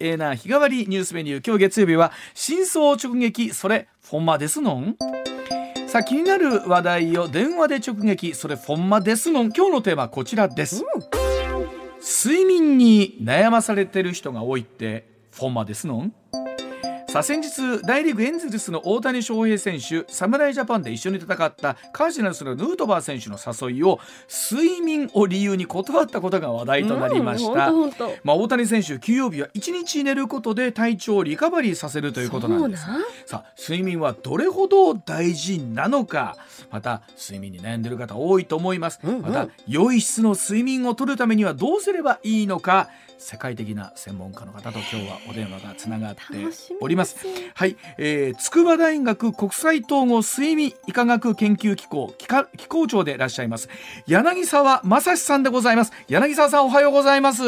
えーな日替わりニュースメニュー。今日月曜日は真相直撃それフォンマですのん？さあ気になる話題を電話で直撃。それフォンマですのん。今日のテーマはこちらです、睡眠に悩まされてる人が多いってフォンマですのん？さあ先日大リーグエンゼルスの大谷翔平選手侍ジャパンで一緒に戦ったカージナルスのヌートバー選手の誘いを睡眠を理由に断ったことが話題となりました、うんまあ、大谷選手休養日は1日寝ることで体調をリカバリーさせるということなんです。さあ睡眠はどれほど大事なのか。また睡眠に悩んでいる方多いと思います、うんうん。また良い質の睡眠を取るためにはどうすればいいのか世界的な専門家の方と今日はお電話がつながっております。すはい、えー、筑波大学国際統合睡眠医科学研究機構機か機構長でいらっしゃいます。柳沢正史さんでございます。柳沢さんおはようございます。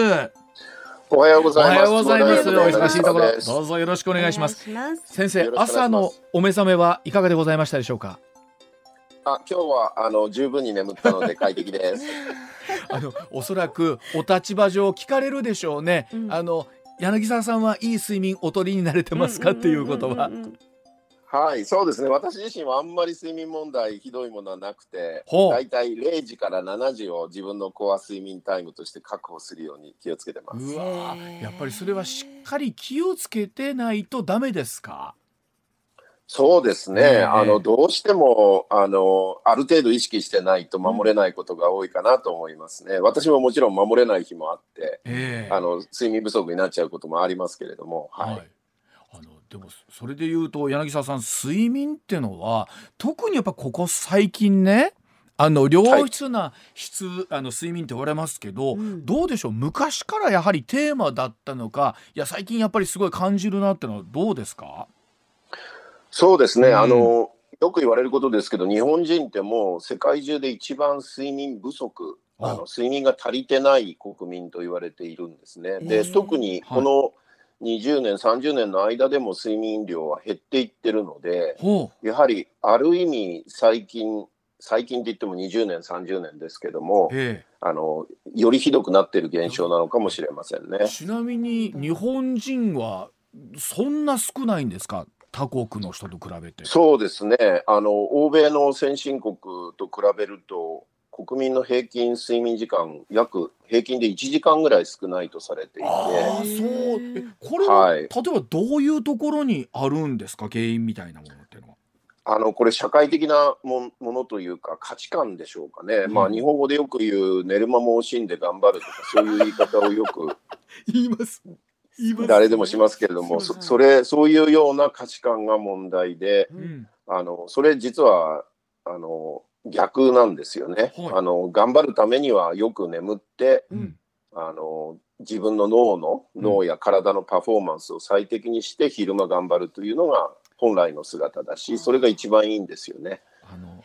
おはようごおざいます。はようございます。おお忙しいところ。どうぞよろしくお願いします。先生朝のお目覚めはいかがでございましたでしょうかあ、今日はあの十分に眠ったので快適です。あのおそらくお立場上聞かれるでしょうね、うん。あの柳沢さんはいい睡眠お取りになれてますかっていうことははい、そうですね。私自身はあんまり睡眠問題ひどいものはなくて、だいたい0時から7時を自分のコア睡眠タイムとして確保するように気をつけてます。うわやっぱりそれはしっかり気をつけてないとダメですか？そうですね。ええあのどうしてもあのある程度意識してないと守れないことが多いかなと思いますね。私ももちろん守れない日もあって、ええあの睡眠不足になっちゃうこともありますけれども、はい。はいあのでもそれで言うと柳沢さん睡眠ってのは特にやっぱここ最近ねあの良質な質、あの睡眠って言われますけど、うんどうでしょう？昔からやはりテーマだったのかいや最近やっぱりすごい感じるなってのはどうですか？そうですね、うん。あのよく言われることですけど、日本人ってもう世界中で一番睡眠不足、あ。あの睡眠が足りてない国民と言われているんですね。えでー特にこの20年、30年の間でも睡眠量は減っていってるので、ほやはりある意味、最近、最近って言っても20年、30年ですけどもあのよりひどくなっている現象なのかもしれませんね。え。ちなみに日本人はそんな少ないんですか？他国の人と比べて。そうですね。あの欧米の先進国と比べると国民の平均睡眠時間約平均で1時間ぐらい少ないとされていて。ああそう。えこれは、はい。例えばどういうところにあるんですか？原因みたいなものっていうのは。あのこれ社会的なもものというか価値観でしょうかね、うん。まあ日本語でよく言う寝る間も惜しんで頑張るとかそういう言い方をよく。言います。誰でもしますけれどもそうそそれそういうような価値観が問題でうん。あのそれ実はあの逆なんですよね、はいあの頑張るためにはよく眠ってうん。あの自分の脳のうん脳や体のパフォーマンスを最適にして昼間頑張るというのが本来の姿だしそれが一番いいんですよね。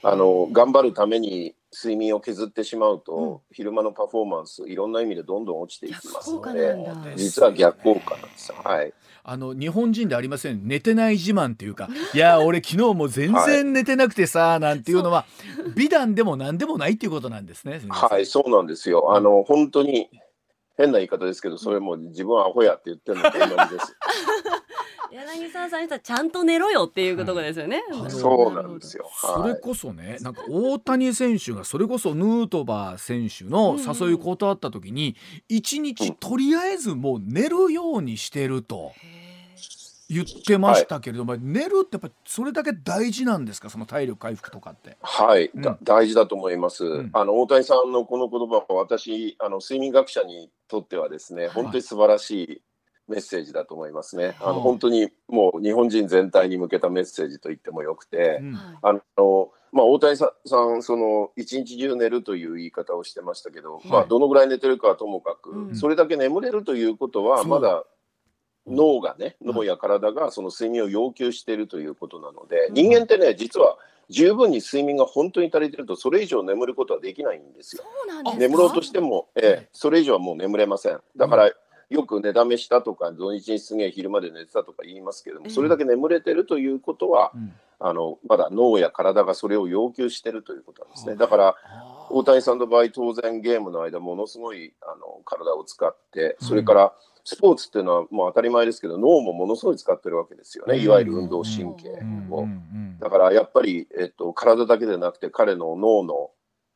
あの頑張るために睡眠を削ってしまうと、昼間のパフォーマンスいろんな意味でどんどん落ちていきますので実は逆効果なんですよ。はいあの日本人でありません寝てない自慢っていうかいや俺昨日もう全然寝てなくてさなんていうのは美談でも何でもないっていうことなんですね。はい、そうなんですよ。あの、本当に変な言い方ですけど、それも自分はアホやって言ってるのと同じです。柳沢さんにしたらちゃんと寝ろよっていうことですよね。はいそうなんですよ。はい。それこそねなんか大谷選手がそれこそヌートバー選手の誘い断った時に一日とりあえずもう寝るようにしてると言ってましたけれども、寝るってやっぱりそれだけ大事なんですか？その体力回復とかって。はい、うんだ大事だと思います。んあの大谷さんのこの言葉は私あの睡眠学者にとってはですね、本当に素晴らしいメッセージだと思いますね。あはあの本当にもう日本人全体に向けたメッセージと言ってもよくて、うん。はい。あのまあ大谷さんその一日中寝るという言い方をしてましたけど、まあどのぐらい寝てるかはともかく、うん。それだけ眠れるということはまだ脳がね、脳や体がその睡眠を要求しているということなので、人間ってね、実は十分に睡眠が本当に足りてると、それ以上眠ることはできないんですよ。そうなんですか？眠ろうとしても、ええ、それ以上はもう眠れません。だから、よく寝だめしたとか、土日にすげえ昼まで寝てたとか言いますけども、それだけ眠れてるということは、うん。あのまだ脳や体がそれを要求してるということなんですね。だから、大谷さんの場合、当然ゲームの間、ものすごいあの体を使って、それからスポーツっていうのはもう当たり前ですけど、脳もものすごい使ってるわけですよね、いわゆる運動神経を。だからやっぱり、えっと、体だけでなくて、彼の脳の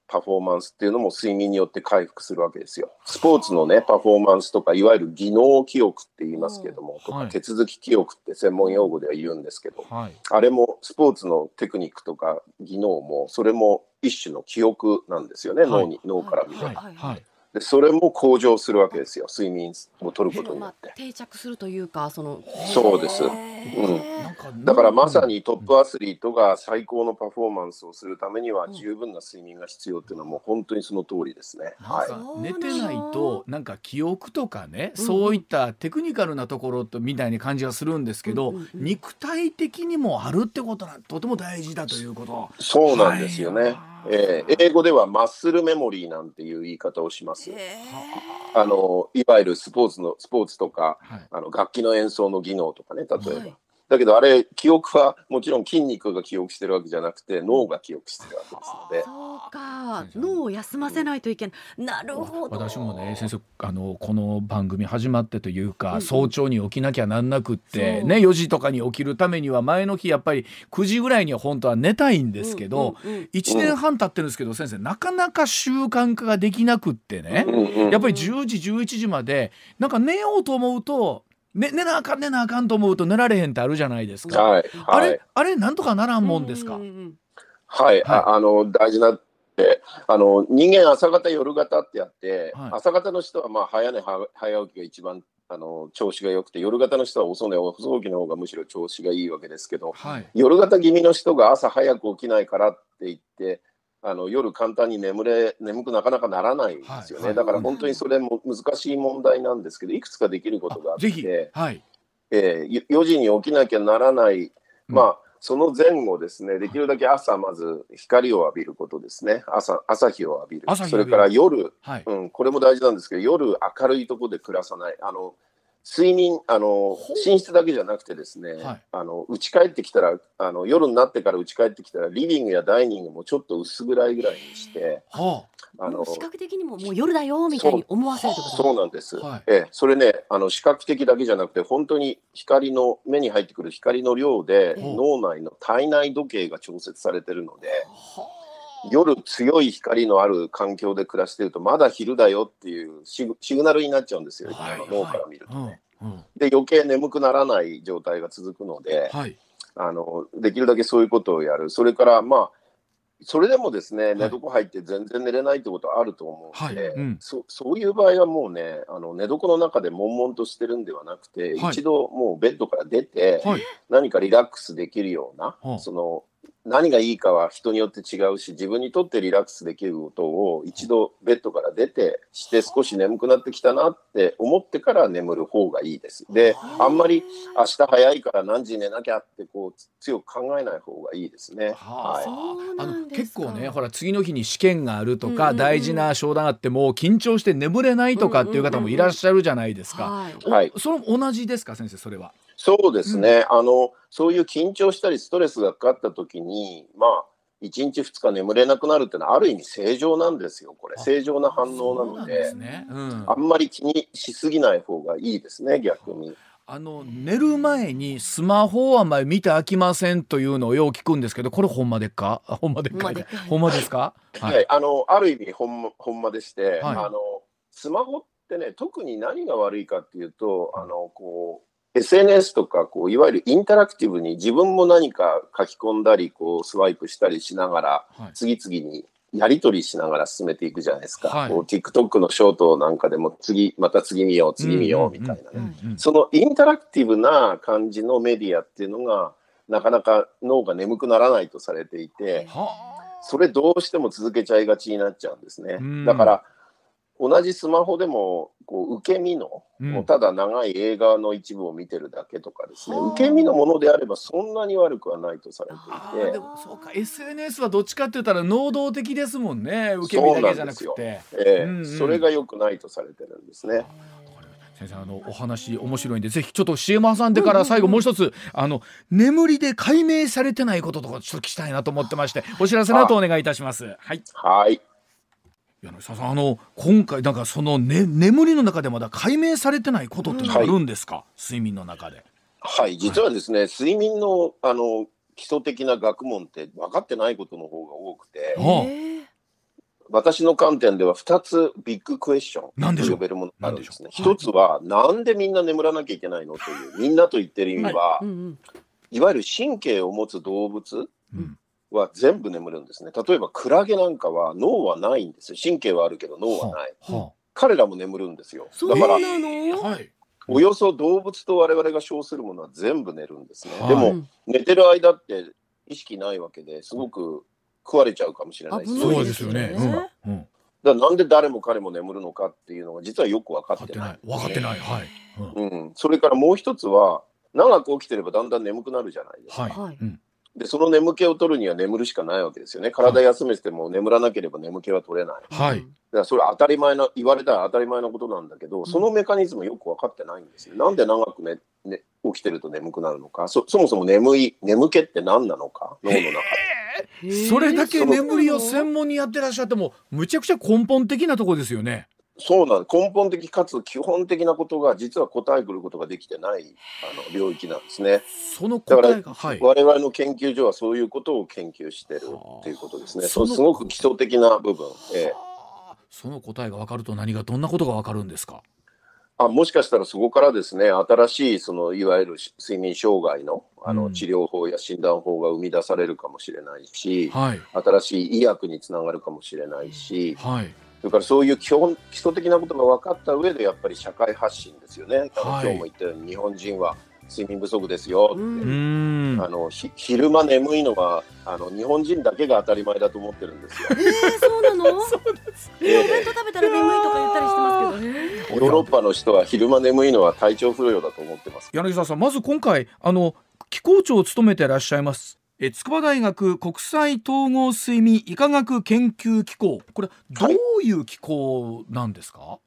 パフォーマンスっていうのも睡眠によって回復するわけですよ。スポーツのね、パフォーマンスとか、いわゆる技能記憶って言いますけども、とはい。か手続き記憶って専門用語では言うんですけど、はい。あれもスポーツのテクニックとか技能も、それも一種の記憶なんですよね、はい。脳に、脳から見れはいで、それも向上するわけですよ、睡眠を取ることによまあって。定着するというかそのそうですへうんだからまさにトップアスリートが最高のパフォーマンスをするためにはうん十分な睡眠が必要っていうのはもう本当にその通りですね。はい。寝てないとなんか記憶とかね、うんそういったテクニカルなところとみたいに感じがするんですけど、うんうんうん肉体的にもあるってことはとても大事だということ。そうなんですよね。はいえー英語ではマッスルメモリーなんていう言い方をします。へあのいわゆるスポーツのスポーツとかはいあの楽器の演奏の技能とかね例えば。はいだけどあれ記憶はもちろん筋肉が記憶してるわけじゃなくて脳が記憶してるわけですので。ー。そうか。脳を休ませないといけないなるほど。私もね先生あのこの番組始まってというか、うんうん。早朝に起きなきゃなんなくってね4時とかに起きるためには前の日やっぱり9時ぐらいには本当は寝たいんですけど、うんうんうん1年半経ってるんですけど先生なかなか習慣化ができなくってね、うんうんやっぱり10時11時までなんか寝ようと思うと、ね、寝なあかん寝なあかんと思うと寝られへんってあるじゃないですか。はいあれはいあれなんとかならんもんですか？はい、はいああの大事なってあの人間朝方夜型ってあって、はい朝方の人はまあ早寝は早起きが一番あの調子が良くて夜型の人は遅寝遅起きの方がむしろ調子がいいわけですけどはい。夜型気味の人が朝早く起きないからって言ってあの夜簡単に眠れ眠くなかなかならないんですよね、はいだから本当にそれも難しい問題なんですけどいくつかできることがあっあぜひて、はい。えー、4時に起きなきゃならない、まあその前後ですね、できるだけ朝まず光を浴びることですね。朝朝日を浴びる。朝日を浴びるそれから夜、はい。うん、これも大事なんですけど、夜明るいところで暮らさない。あの睡眠あの寝室だけじゃなくてですね、はい。あの家帰ってきたらあの夜になってから家帰ってきたらリビングやダイニングもちょっと薄暗いぐらいにしてはあ。の視覚的にももう夜だよみたいに思わせると？そうなんです、はい。ええ、それねあの視覚的だけじゃなくて本当に光の目に入ってくる光の量でええ脳内の体内時計が調節されてるので夜強い光のある環境で暮らしてるとまだ昼だよっていうシグシグナルになっちゃうんですよ、はい。脳から見ると。うん。うん。で余計眠くならない状態が続くので、はい。あのできるだけそういうことをやる。それからまあそれでもですね、寝床入って全然寝れないってことはあると思うので、はい。うん。そそういう場合はもうねあの寝床の中で悶々としてるんではなくて、はい。一度もうベッドから出て、はい。何かリラックスできるような、はあその何がいいかは人によって違うし自分にとってリラックスできることを一度ベッドから出てして少し眠くなってきたなって思ってから眠る方がいいです。であんまり明日早いから何時に寝なきゃってこうつ強く考えない方がいいですね。はあはいそうあのなんですか結構ねほら次の日に試験があるとか、うんうんうん大事な商談があっても緊張して眠れないとかっていう方もいらっしゃるじゃないですか。はいおはいそれも同じですか先生それは？そうですね、あのそういう緊張したりストレスがかかった時にまあ1日2日眠れなくなるっていうのはある意味正常なんですよこれ。あ正常な反応なので。なんですね。うん。あんまり気にしすぎない方がいいですね逆に。あの寝る前にスマホはあんまり見て飽きませんというのをよう聞くんですけどこれほんまでっか？あほんまでっかほんまですか？ははい、あのある意味ほんまほんまでして、はい。あのスマホってね特に何が悪いかっていうとあのこう SNS とかこういわゆるインタラクティブに自分も何か書き込んだりこうスワイプしたりしながらはい。次々にやり取りしながら進めていくじゃないですか、はい。こう TikTok のショートなんかでも次また次見よう次見ようみたいなね、そのインタラクティブな感じのメディアっていうのがなかなか脳が眠くならないとされていて、はそれどうしても続けちゃいがちになっちゃうんですね。うん。だから同じスマホでもこう受け身の、うん。もうただ長い映画の一部を見てるだけとかですね、はあ受け身のものであればそんなに悪くはないとされあていて。ーでもそうか。SNS はどっちかって言ったら能動的ですもんね。受け身だけじゃなくて。ええ。うんうん。それが良くないとされてるんですね。先生あのお話面白いんでぜひちょっと CM 挟んでから最後もう一つ、あの眠りで解明されてないこととかちょっと聞きたいなと思ってましてお知らせの後お願いいたします。はい。はい。柳沢さんあの今回なんかその、ね、眠りの中でまだ解明されてないことっていうのがあるんですか、睡眠の中で。はい、実はですね、睡眠のあの基礎的な学問って分かってないことの方が多くて、はあ。え。私の観点では2つビッグクエスチョン何でしょう？と呼べるものがあるんですね。何でしょう？一つは、なんでみんな眠らなきゃいけないのという、みんなと言ってる意味は、ーうんうん。いわゆる神経を持つ動物うんは全部眠るんですね。例えばクラゲなんかは脳はないんですよ。神経はあるけど脳はない。は彼らも眠るんですよ。そうだから、なの、あはい。およそ動物と我々が称するものは全部寝るんですね。はい。でも、うん。寝てる間って意識ないわけですごく食われちゃうかもしれない。ですよね。そうですよね。うん。うん。だからなんで誰も彼も眠るのかっていうのが実はよく分かってな。ないい。分かってない。はい、うん。うん、それからもう一つは長く起きてればだんだん眠くなるじゃないですか。はい、はい。うんでその眠気を取るには眠るしかないわけですよね。体休めてても眠らなければ眠気は取れない。だかはいらそれは当たり前な言われたら当たり前なことなんだけど、そのメカニズムよく分かってないんですよ。なんで長く、ねね、起きてると眠くなるのかそそもそも眠い眠気って何なのか？脳の中で。それだけ眠りを専門にやってらっしゃってもむちゃくちゃ根本的なところですよね。そうなん根本的かつ基本的なことが実は答えくることができてないあの領域なんですね。そのだから、答えがはい。我々の研究所はそういうことを研究してるっていうことですね。そうすごく基礎的な部分、ええはあその答えが分かると何がどんなことが分かるんですか？あもしかしたらそこからですね新しいそのいわゆる睡眠障害のあの、うん治療法や診断法が生み出されるかもしれないし、はい新しい医薬につながるかもしれないし、はいそれからそういう基本基礎的なことが分かった上でやっぱり社会発信ですよね。はい今日も言ったように日本人は睡眠不足ですよって、あのひ昼間眠いのがあの日本人だけが当たり前だと思ってるんですよ。えー、そうなの？えお弁当食べたら眠いとか言ったりしてますけどね ヨーロッパの人は昼間眠いのは体調不良だと思ってます。柳沢さんまず今回あの機構長を務めていらっしゃいます。え筑波大学国際統合睡眠医科学研究機構。これどういう機構なんですか？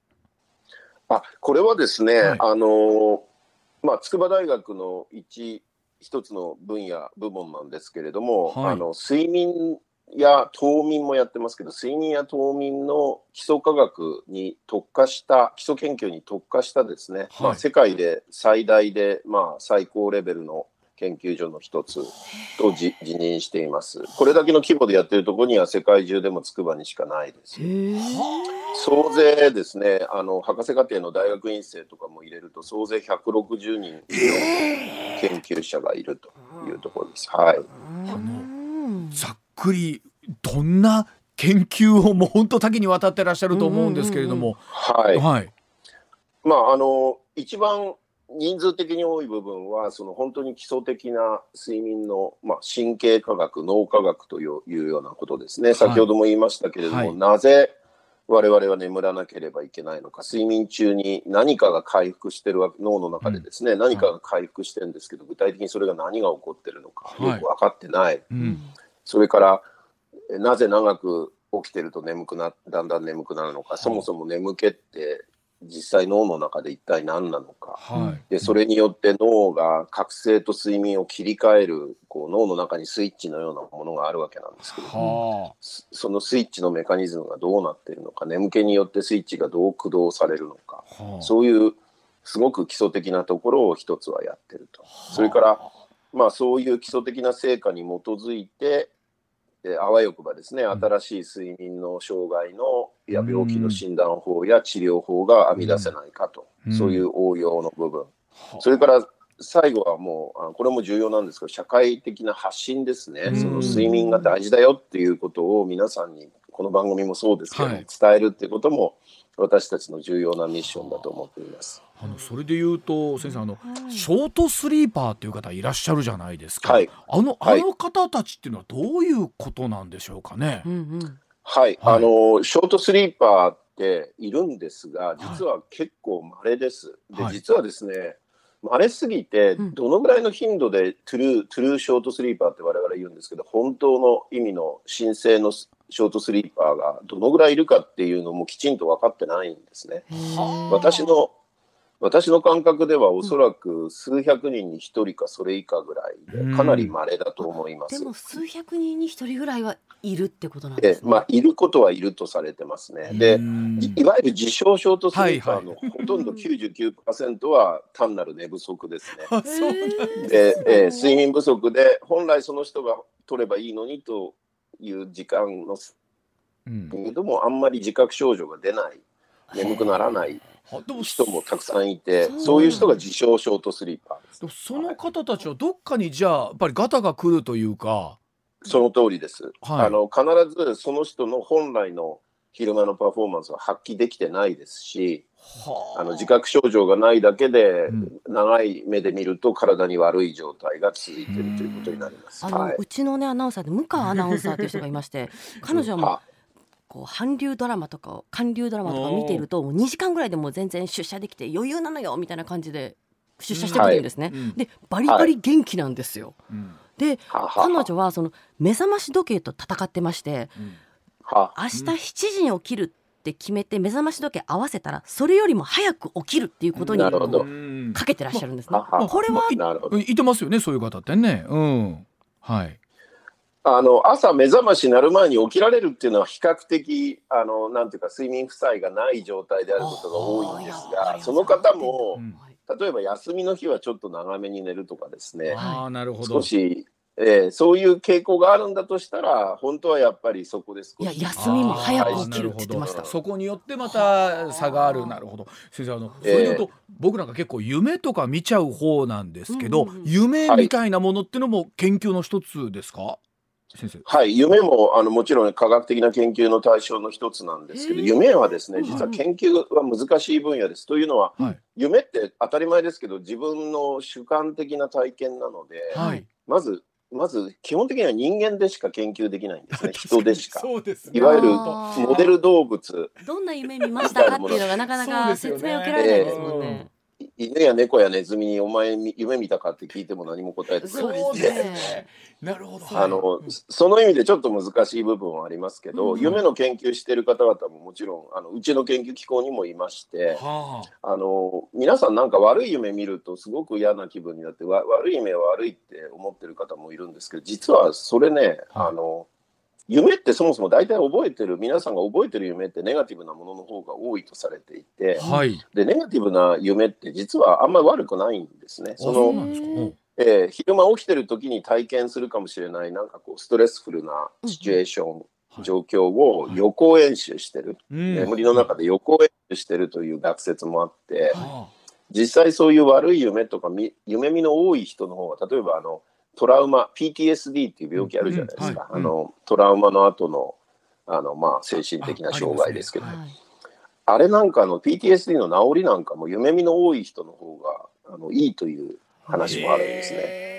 あこれはですね、はい。あのまあ、筑波大学の一一つの分野部門なんですけれども、はい。あの睡眠や冬眠もやってますけど睡眠や冬眠の基礎科学に特化した基礎研究に特化したですね、はい。まあ、世界で最大で、まあ、最高レベルの研究所の一つとじ辞任しています。これだけの規模でやってるところには世界中でも筑波にしかないです。総勢ですね、あの博士課程の大学院生とかも入れると、総勢160人の研究者がいるというところです。はい。うんざっくりどんな研究をもう本当多岐にわたってらっしゃると思うんですけれども、はい。はいまあ、あの、一番人数的に多い部分は、その本当に基礎的な睡眠の、まあ、神経科学、脳科学といういうようなことですね。先ほども言いましたけれども、はい。なぜ我々は眠らなければいけないのか、睡眠中に何かが回復してるわけ、脳の中でですね、何かが回復してるんですけど、具体的にそれが何が起こってるのか、はい。よく分かってない。うん。それから、えなぜ長く起きてると眠くな、だんだん眠くなるのか、そもそも眠気って実際脳の中で一体何なのか。はい。で、それによって脳が覚醒と睡眠を切り替える、こう脳の中にスイッチのようなものがあるわけなんですけど、はそそのスイッチのメカニズムがどうなっているのか、眠気によってスイッチがどう駆動されるのか、そういうすごく基礎的なところを一つはやってると。それから、まあ、そういう基礎的な成果に基づいて、えあわよくばですね、新しい睡眠の障害のいやうん。病気の診断法や治療法が編み出せないかと、うん。そういう応用の部分。それから最後はもう、あこれも重要なんですけど、社会的な発信ですね、うん。その睡眠が大事だよっていうことを皆さんに、この番組もそうですけど、はい。伝えるっていうことも、私たちの重要なミッションだと思っています。あのそれで言うと先生あの、ショートスリーパーっていう方いらっしゃるじゃないですか、はい。あのあはいの方たちっていうのはどういうことなんでしょうかね。う。んうん。はい、はい。あのショートスリーパーっているんですが実は結構稀です。ではい。実はですね稀すぎてうん。どのぐらいの頻度でトゥルートゥルーショートスリーパーって我々言うんですけど本当の意味の神聖のショートスリーパーがどのぐらいいるかっていうのもきちんと分かってないんですね。私の私の感覚ではおそらく数百人に一人かそれ以下ぐらいでかなり稀だと思います。でも数百人に一人ぐらいはいるってことなんですまあ、いることはいるとされてますね。で、うんいいわゆる自称ショートスリーパーのはいほとんど99%は単なる寝不足ですね。で、えー睡眠不足で本来その人が取ればいいのにという時間のうん。けどもあんまり自覚症状が出ない。眠くならない人もたくさんいてそういう人が自称ショートスリーパーその方たちはどっかにじゃあやっぱりガタが来るというか、その通りです。はい。あの必ずその人の本来の昼間のパフォーマンスは発揮できてないですし、はあ。の自覚症状がないだけで、うん。長い目で見ると体に悪い状態が続いているということになります。あの、はい。うちのねアナウンサーで向川アナウンサーという人がいまして 彼女はもうはこう韓流ドラマとかを韓流ドラマとかを見ているともう2時間ぐらいでもう全然出社できて余裕なのよみたいな感じで出社してくるんですね。うん。でバリバリ元気なんですよ。うん。ではは。彼女はその目覚まし時計と戦ってましてうんは明日7時に起きるって決めて目覚まし時計合わせたらそれよりも早く起きるっていうことになるほど。かけてらっしゃるんですね。ははこれはなるほど。いてますよねそういう方ってね。うん。はい。あの朝目覚まし鳴る前に起きられるっていうのは比較的あのなんていうか睡眠負債がない状態であることが多いんですが、その方も例えば休みの日はちょっと長めに寝るとかですね。ああなるほど。少し、えーそういう傾向があるんだとしたら本当はやっぱりそこで少しいや休みも早く起きるって言ってました。あーなるほど。そこによってまた差がある。なるほど。先生あのそれで言うと、僕なんか結構夢とか見ちゃう方なんですけど、うんうんうん。夢みたいなものってのも研究の一つですか、先生。はい、夢もあのもちろん科学的な研究の対象の一つなんですけど、へー。夢はですねうん。実は研究は難しい分野です。というのは、はい。夢って当たり前ですけど自分の主観的な体験なので、はい。まずまず基本的には人間でしか研究できないんですね。人でしか。そうですね。いわゆるモデル動物。どんな夢見ましたかっていうのがなかなか説明を受けられないですもんね。犬や猫やネズミにお前み夢見たかって聞いても何も答えてくれないですでね。なるほど。あのはい。その意味でちょっと難しい部分はありますけど、うん夢の研究している方々ももちろんあのうちの研究機構にもいましてはあの皆さんなんか悪い夢見るとすごく嫌な気分になってわ悪い夢は悪いって思ってる方もいるんですけど実はそれね、はい。あの夢ってそもそも大体覚えてる皆さんが覚えてる夢ってネガティブなものの方が多いとされていてあはい。でネガティブな夢って実はあんまり悪くないんですね。あそのえー昼間起きてる時に体験するかもしれないなんかこうストレスフルなシチュエーション、はい。状況を予行演習してる、うん。眠りの中で予行演習してるという学説もあって、は実際そういう悪い夢とかみ夢見の多い人の方が例えばあのトラウマ PTSD っていう病気あるじゃないですか、あのトラウマの後のあの、まあ、精神的な障害ですけど。あ,、あありはいれなんかの PTSD の治りなんかも夢見の多い人の方があのいいという話もあるんですね。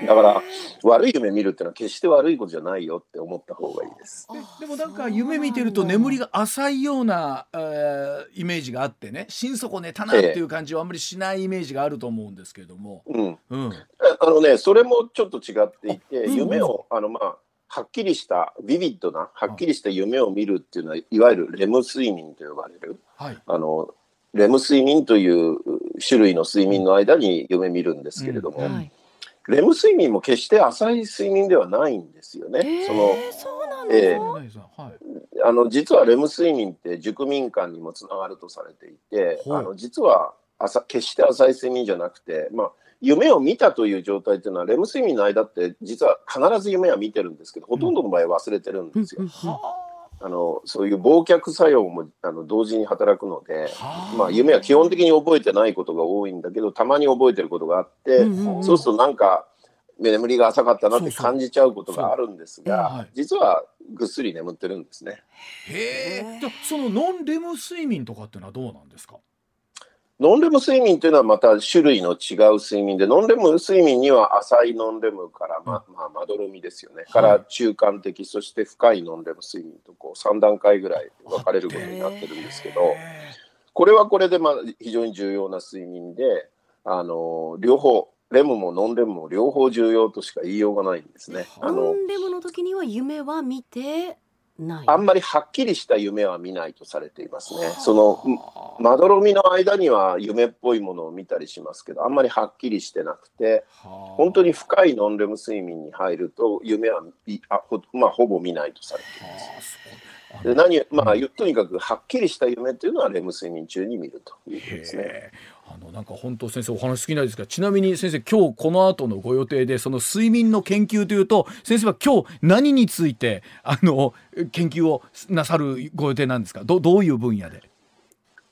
ね。だから悪い夢見るっていうのは決して悪いことじゃないよって思った方がいいです。でもなんか夢見てると眠りが浅いような、えーイメージがあってね心底寝たなっていう感じはあんまりしないイメージがあると思うんですけれども、うん、うん、あのねそれもちょっと違っていてう。ん夢をあのまあはっきりしたビビッドなはっきりした夢を見るっていうのはいわゆるレム睡眠と呼ばれる。はい。あのレム睡眠という種類の睡眠の間に夢見るんですけれども、うん。はい。レム睡眠も決して浅い睡眠ではないんですよね。えそのー、そうなんえあの実はレム睡眠って熟眠感にもつながるとされていてほう。あの実は浅決して浅い睡眠じゃなくて、まあ、夢を見たという状態っていうのはレム睡眠の間って実は必ず夢は見てるんですけどほとんどの場合忘れてるんですよ。うんあのそういう忘却作用もあの同時に働くので、はあ。まあ、夢は基本的に覚えてないことが多いんだけどたまに覚えてることがあって、うんうんうん。そうするとなんか眠りが浅かったなって感じちゃうことがあるんですが、実はぐっすり眠ってるんですね。へえじゃあそのノンレム睡眠とかっていうのはどうなんですか？ノンレム睡眠というのはまた種類の違う睡眠で、ノンレム睡眠には浅いノンレムから、ままあ、まどろみですよね、から中間的、そして深いノンレム睡眠とこう3段階ぐらい分かれることになってるんですけど、これはこれでまあ非常に重要な睡眠で、あの両方、レムもノンレムも両方重要としか言いようがないんですね。あのノンレムの時には夢は見て。あんまりはっきりした夢は見ないとされていますね。そのまどろみの間には夢っぽいものを見たりしますけど、あんまりはっきりしてなくて、本当に深いノンレム睡眠に入ると夢はいあほ,、まあ、ほぼ見ないとされています。で何まあ、とにかくはっきりした夢というのはレム睡眠中に見るということですね。あのなんか本当先生お話尽きないですがちなみに先生今日この後のご予定でその睡眠の研究というと先生は今日何についてあの研究をなさるご予定なんですか？どどういう分野で？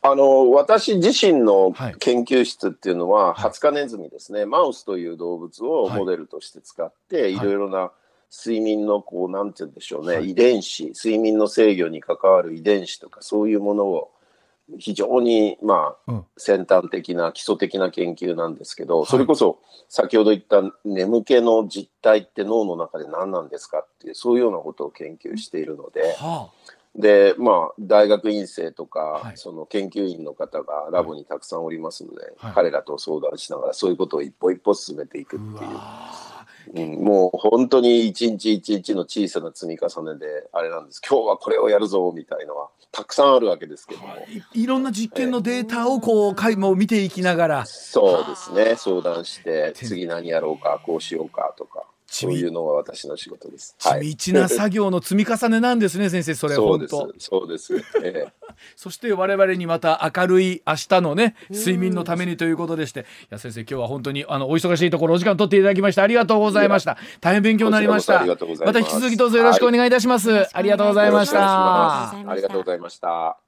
あの私自身のはい。研究室っていうのは、ハツカネズミですね、マウスという動物をモデルとして使って、い。いろいろな睡眠のこうなんて言うんでしょうね、はい。遺伝子睡眠の制御に関わる遺伝子とかそういうものを非常にまあ、うん。先端的な基礎的な研究なんですけど、それこそ先ほど言った眠気の実態って脳の中で何なんですかっていうそういうようなことを研究しているので。はで、まあ、大学院生とか、はい。その研究員の方がラボにたくさんおりますので、はい。彼らと相談しながら、そういうことを一歩一歩進めていくっていう。あうん、もう本当に一日一日の小さな積み重ねで、あれなんです。今日はこれをやるぞ、みたいのは、たくさんあるわけですけども。いいろんな実験のデータをこうかいもう見ていきながらそうですね。相談して、次何やろうか、こうしようかとか、そういうのが私の仕事です。はい地道な作業の積み重ねなんですね先生それそうです。本当。そうです。ええ。そして我々にまた明るい明日のね睡眠のためにということでして。いや先生今日は本当にあのお忙しいところお時間取っていただきましてありがとうございました。大変勉強になりました。こちらこそありがとうございますまた引き続きどうぞよろしくお願いいたします、ありがとうございました。ありがとうございました。